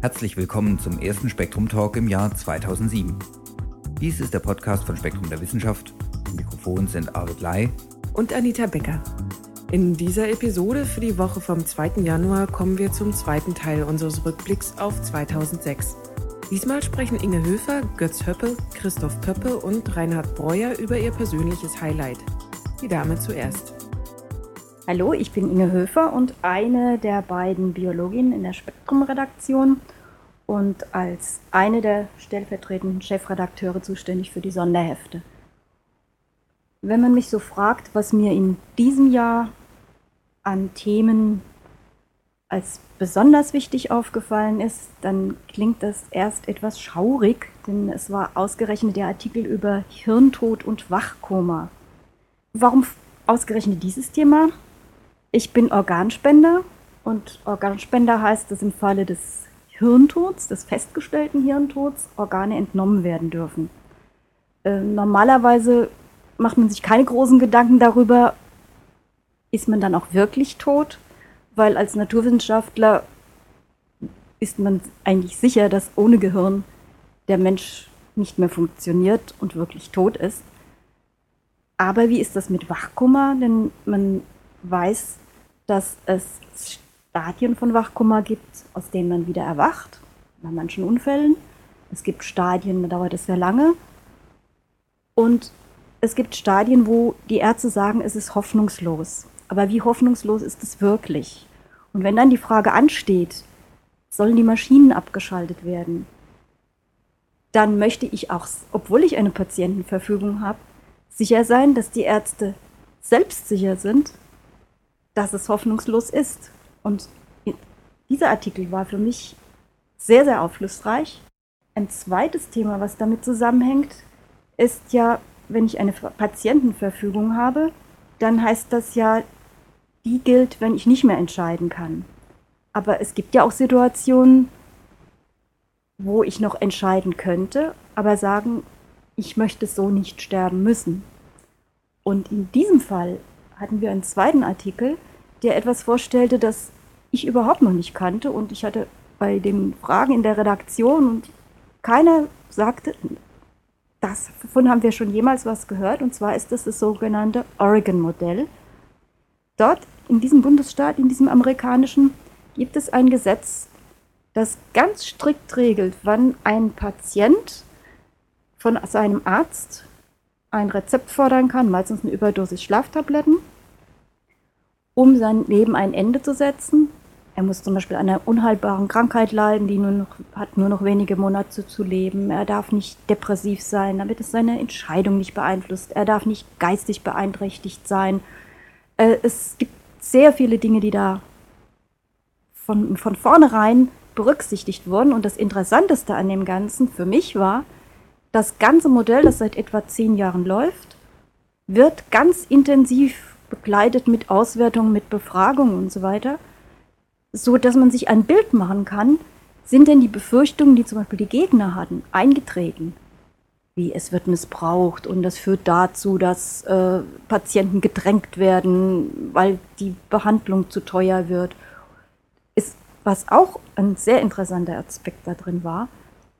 Herzlich willkommen zum ersten Spektrum Talk im Jahr 2007. Dies ist der Podcast von Spektrum der Wissenschaft. Am Mikrofon sind Arvid Lai und Anita Becker. In dieser Episode für die Woche vom 2. Januar kommen wir zum zweiten Teil unseres Rückblicks auf 2006. Diesmal sprechen Inge Höfer, Götz Höppe, Christoph Pöppe und Reinhard Breuer über ihr persönliches Highlight. Die Dame zuerst. Hallo, ich bin Inge Höfer und eine der beiden Biologinnen in der Spektrum-Redaktion und als eine der stellvertretenden Chefredakteure zuständig für die Sonderhefte. Wenn man mich so fragt, was mir in diesem Jahr an Themen als besonders wichtig aufgefallen ist, dann klingt das erst etwas schaurig, denn es war ausgerechnet der Artikel über Hirntod und Wachkoma. Warum ausgerechnet dieses Thema? Ich bin Organspender und Organspender heißt, dass im Falle des Hirntods, des festgestellten Hirntods, Organe entnommen werden dürfen. Äh, normalerweise macht man sich keine großen Gedanken darüber, ist man dann auch wirklich tot, weil als Naturwissenschaftler ist man eigentlich sicher, dass ohne Gehirn der Mensch nicht mehr funktioniert und wirklich tot ist. Aber wie ist das mit Wachkummer? Denn man weiß, dass es Stadien von Wachkummer gibt, aus denen man wieder erwacht, bei manchen Unfällen. Es gibt Stadien, da dauert es sehr lange. Und es gibt Stadien, wo die Ärzte sagen, es ist hoffnungslos. Aber wie hoffnungslos ist es wirklich? Und wenn dann die Frage ansteht, sollen die Maschinen abgeschaltet werden, dann möchte ich auch, obwohl ich eine Patientenverfügung habe, sicher sein, dass die Ärzte selbstsicher sind dass es hoffnungslos ist. Und dieser Artikel war für mich sehr, sehr aufschlussreich. Ein zweites Thema, was damit zusammenhängt, ist ja, wenn ich eine Patientenverfügung habe, dann heißt das ja, die gilt, wenn ich nicht mehr entscheiden kann. Aber es gibt ja auch Situationen, wo ich noch entscheiden könnte, aber sagen, ich möchte so nicht sterben müssen. Und in diesem Fall hatten wir einen zweiten Artikel, der etwas vorstellte, das ich überhaupt noch nicht kannte. Und ich hatte bei den Fragen in der Redaktion und keiner sagte, das, davon haben wir schon jemals was gehört. Und zwar ist das das sogenannte Oregon-Modell. Dort in diesem Bundesstaat, in diesem amerikanischen, gibt es ein Gesetz, das ganz strikt regelt, wann ein Patient von seinem Arzt ein Rezept fordern kann, meistens eine Überdosis Schlaftabletten, um sein Leben ein Ende zu setzen. Er muss zum Beispiel an einer unheilbaren Krankheit leiden, die nur noch, hat nur noch wenige Monate zu leben. Er darf nicht depressiv sein, damit es seine Entscheidung nicht beeinflusst. Er darf nicht geistig beeinträchtigt sein. Äh, es gibt sehr viele Dinge, die da von, von vornherein berücksichtigt wurden. Und das Interessanteste an dem Ganzen für mich war, das ganze Modell, das seit etwa zehn Jahren läuft, wird ganz intensiv begleitet mit Auswertungen, mit Befragungen und so weiter, so dass man sich ein Bild machen kann, sind denn die Befürchtungen, die zum Beispiel die Gegner hatten, eingetreten? Wie es wird missbraucht und das führt dazu, dass äh, Patienten gedrängt werden, weil die Behandlung zu teuer wird. Ist, was auch ein sehr interessanter Aspekt da drin war,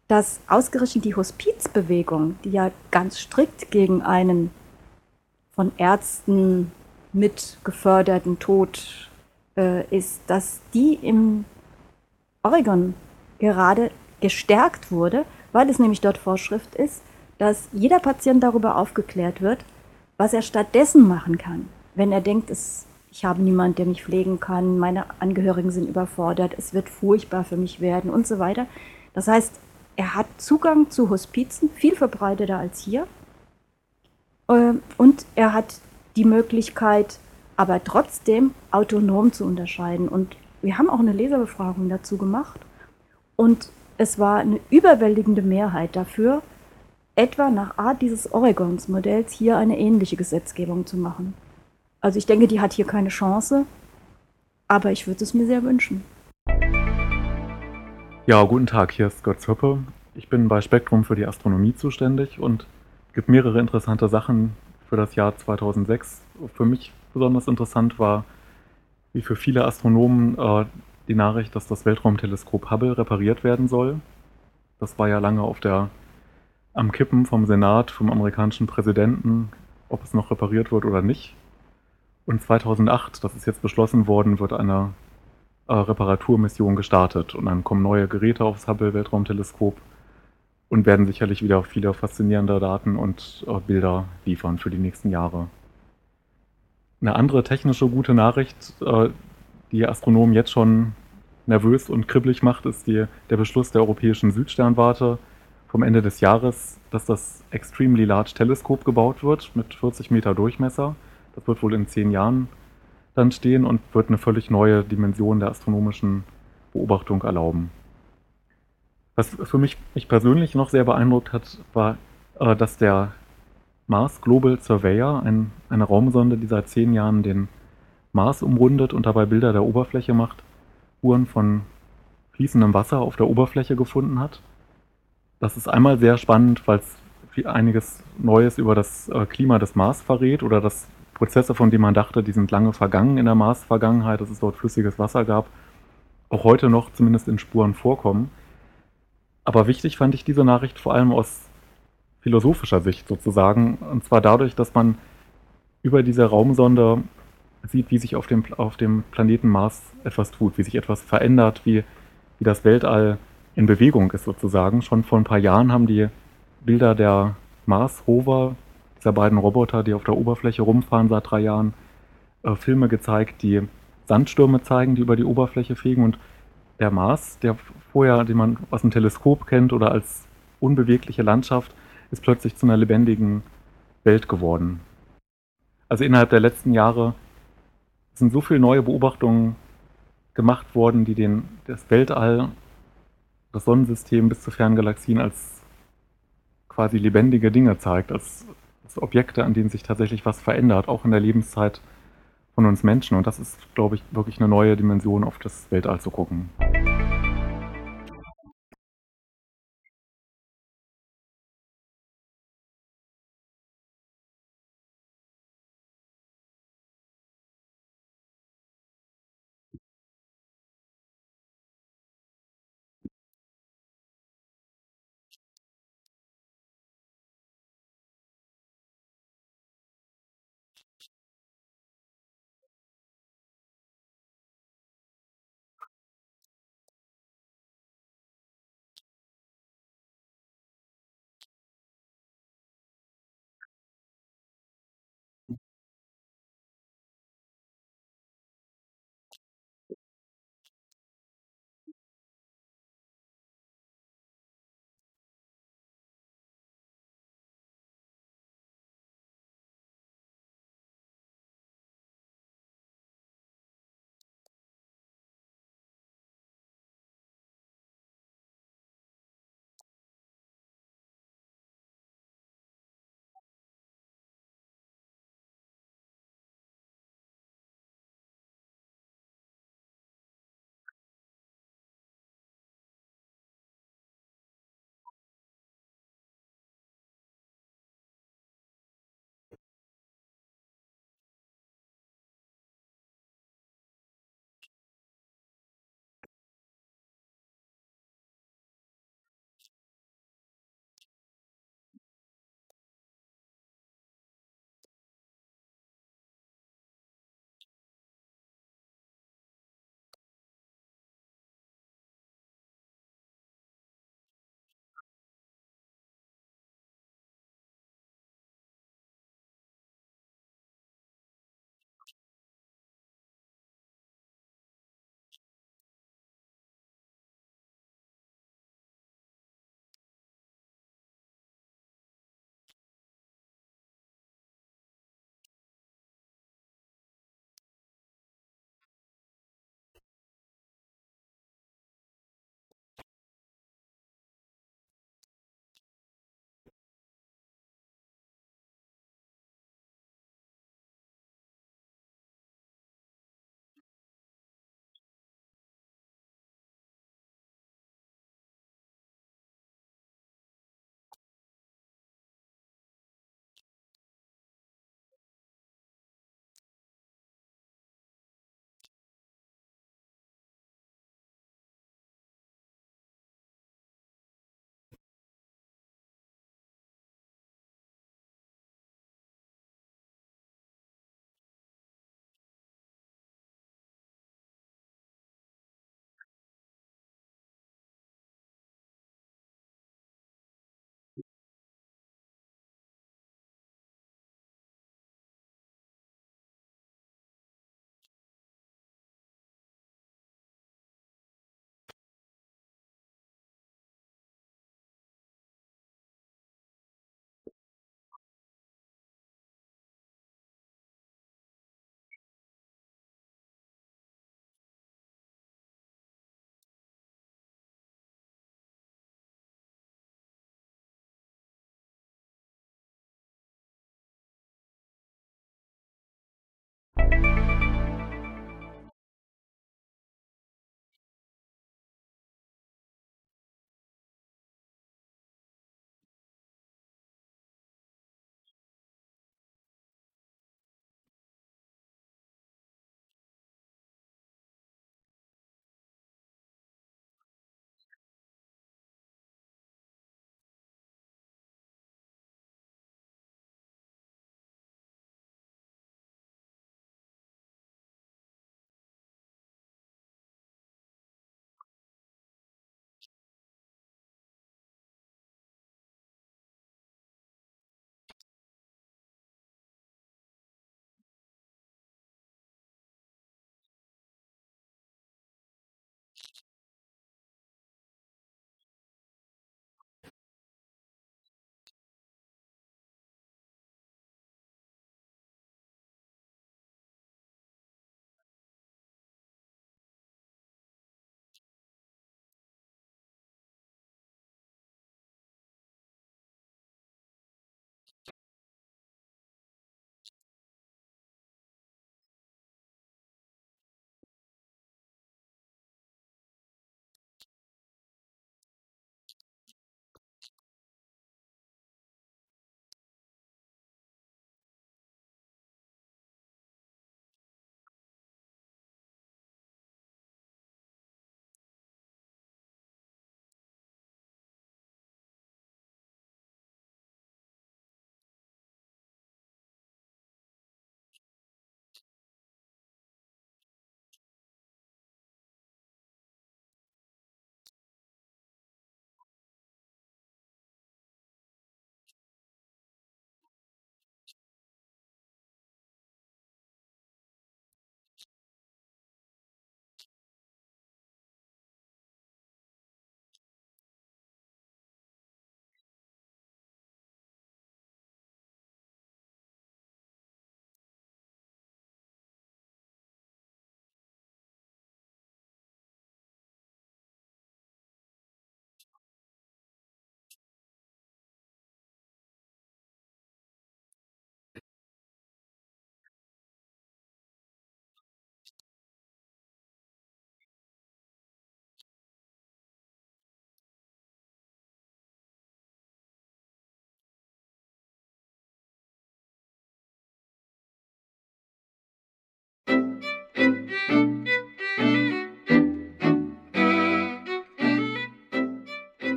dass ausgerechnet die Hospizbewegung, die ja ganz strikt gegen einen von Ärzten mit geförderten Tod äh, ist, dass die im Oregon gerade gestärkt wurde, weil es nämlich dort Vorschrift ist, dass jeder Patient darüber aufgeklärt wird, was er stattdessen machen kann. Wenn er denkt, es, ich habe niemanden, der mich pflegen kann, meine Angehörigen sind überfordert, es wird furchtbar für mich werden und so weiter. Das heißt, er hat Zugang zu Hospizen, viel verbreiteter als hier. Äh, und er hat die Möglichkeit, aber trotzdem autonom zu unterscheiden. Und wir haben auch eine Leserbefragung dazu gemacht. Und es war eine überwältigende Mehrheit dafür, etwa nach Art dieses Oregons-Modells hier eine ähnliche Gesetzgebung zu machen. Also ich denke, die hat hier keine Chance, aber ich würde es mir sehr wünschen. Ja, guten Tag, hier ist Götz Höppe. Ich bin bei Spektrum für die Astronomie zuständig und gibt mehrere interessante Sachen für das Jahr 2006. Für mich besonders interessant war wie für viele Astronomen äh, die Nachricht, dass das Weltraumteleskop Hubble repariert werden soll. Das war ja lange auf der am Kippen vom Senat, vom amerikanischen Präsidenten, ob es noch repariert wird oder nicht. Und 2008, das ist jetzt beschlossen worden, wird eine äh, Reparaturmission gestartet und dann kommen neue Geräte aufs Hubble Weltraumteleskop und werden sicherlich wieder viele faszinierende Daten und äh, Bilder liefern für die nächsten Jahre. Eine andere technische gute Nachricht, äh, die Astronomen jetzt schon nervös und kribbelig macht, ist die, der Beschluss der Europäischen Südsternwarte vom Ende des Jahres, dass das Extremely Large Teleskop gebaut wird mit 40 Meter Durchmesser. Das wird wohl in zehn Jahren dann stehen und wird eine völlig neue Dimension der astronomischen Beobachtung erlauben. Was für mich, mich persönlich noch sehr beeindruckt hat, war, äh, dass der Mars Global Surveyor, ein, eine Raumsonde, die seit zehn Jahren den Mars umrundet und dabei Bilder der Oberfläche macht, Spuren von fließendem Wasser auf der Oberfläche gefunden hat. Das ist einmal sehr spannend, weil es einiges Neues über das äh, Klima des Mars verrät oder dass Prozesse, von denen man dachte, die sind lange vergangen in der Mars-Vergangenheit, dass es dort flüssiges Wasser gab, auch heute noch zumindest in Spuren vorkommen. Aber wichtig fand ich diese Nachricht vor allem aus philosophischer Sicht sozusagen. Und zwar dadurch, dass man über diese Raumsonde sieht, wie sich auf dem, auf dem Planeten Mars etwas tut, wie sich etwas verändert, wie, wie das Weltall in Bewegung ist sozusagen. Schon vor ein paar Jahren haben die Bilder der Mars-Rover, dieser beiden Roboter, die auf der Oberfläche rumfahren seit drei Jahren, äh, Filme gezeigt, die Sandstürme zeigen, die über die Oberfläche fegen. Und der Mars, der vorher, den man aus dem Teleskop kennt oder als unbewegliche Landschaft, ist plötzlich zu einer lebendigen Welt geworden. Also innerhalb der letzten Jahre sind so viele neue Beobachtungen gemacht worden, die den, das Weltall, das Sonnensystem bis zu Ferngalaxien als quasi lebendige Dinge zeigt, als, Objekte, an denen sich tatsächlich was verändert, auch in der Lebenszeit von uns Menschen. Und das ist, glaube ich, wirklich eine neue Dimension, auf das Weltall zu gucken.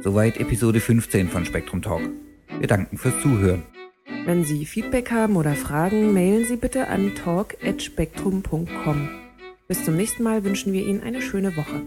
Soweit Episode 15 von Spektrum Talk. Wir danken fürs Zuhören. Wenn Sie Feedback haben oder Fragen, mailen Sie bitte an talk.spektrum.com. Bis zum nächsten Mal wünschen wir Ihnen eine schöne Woche.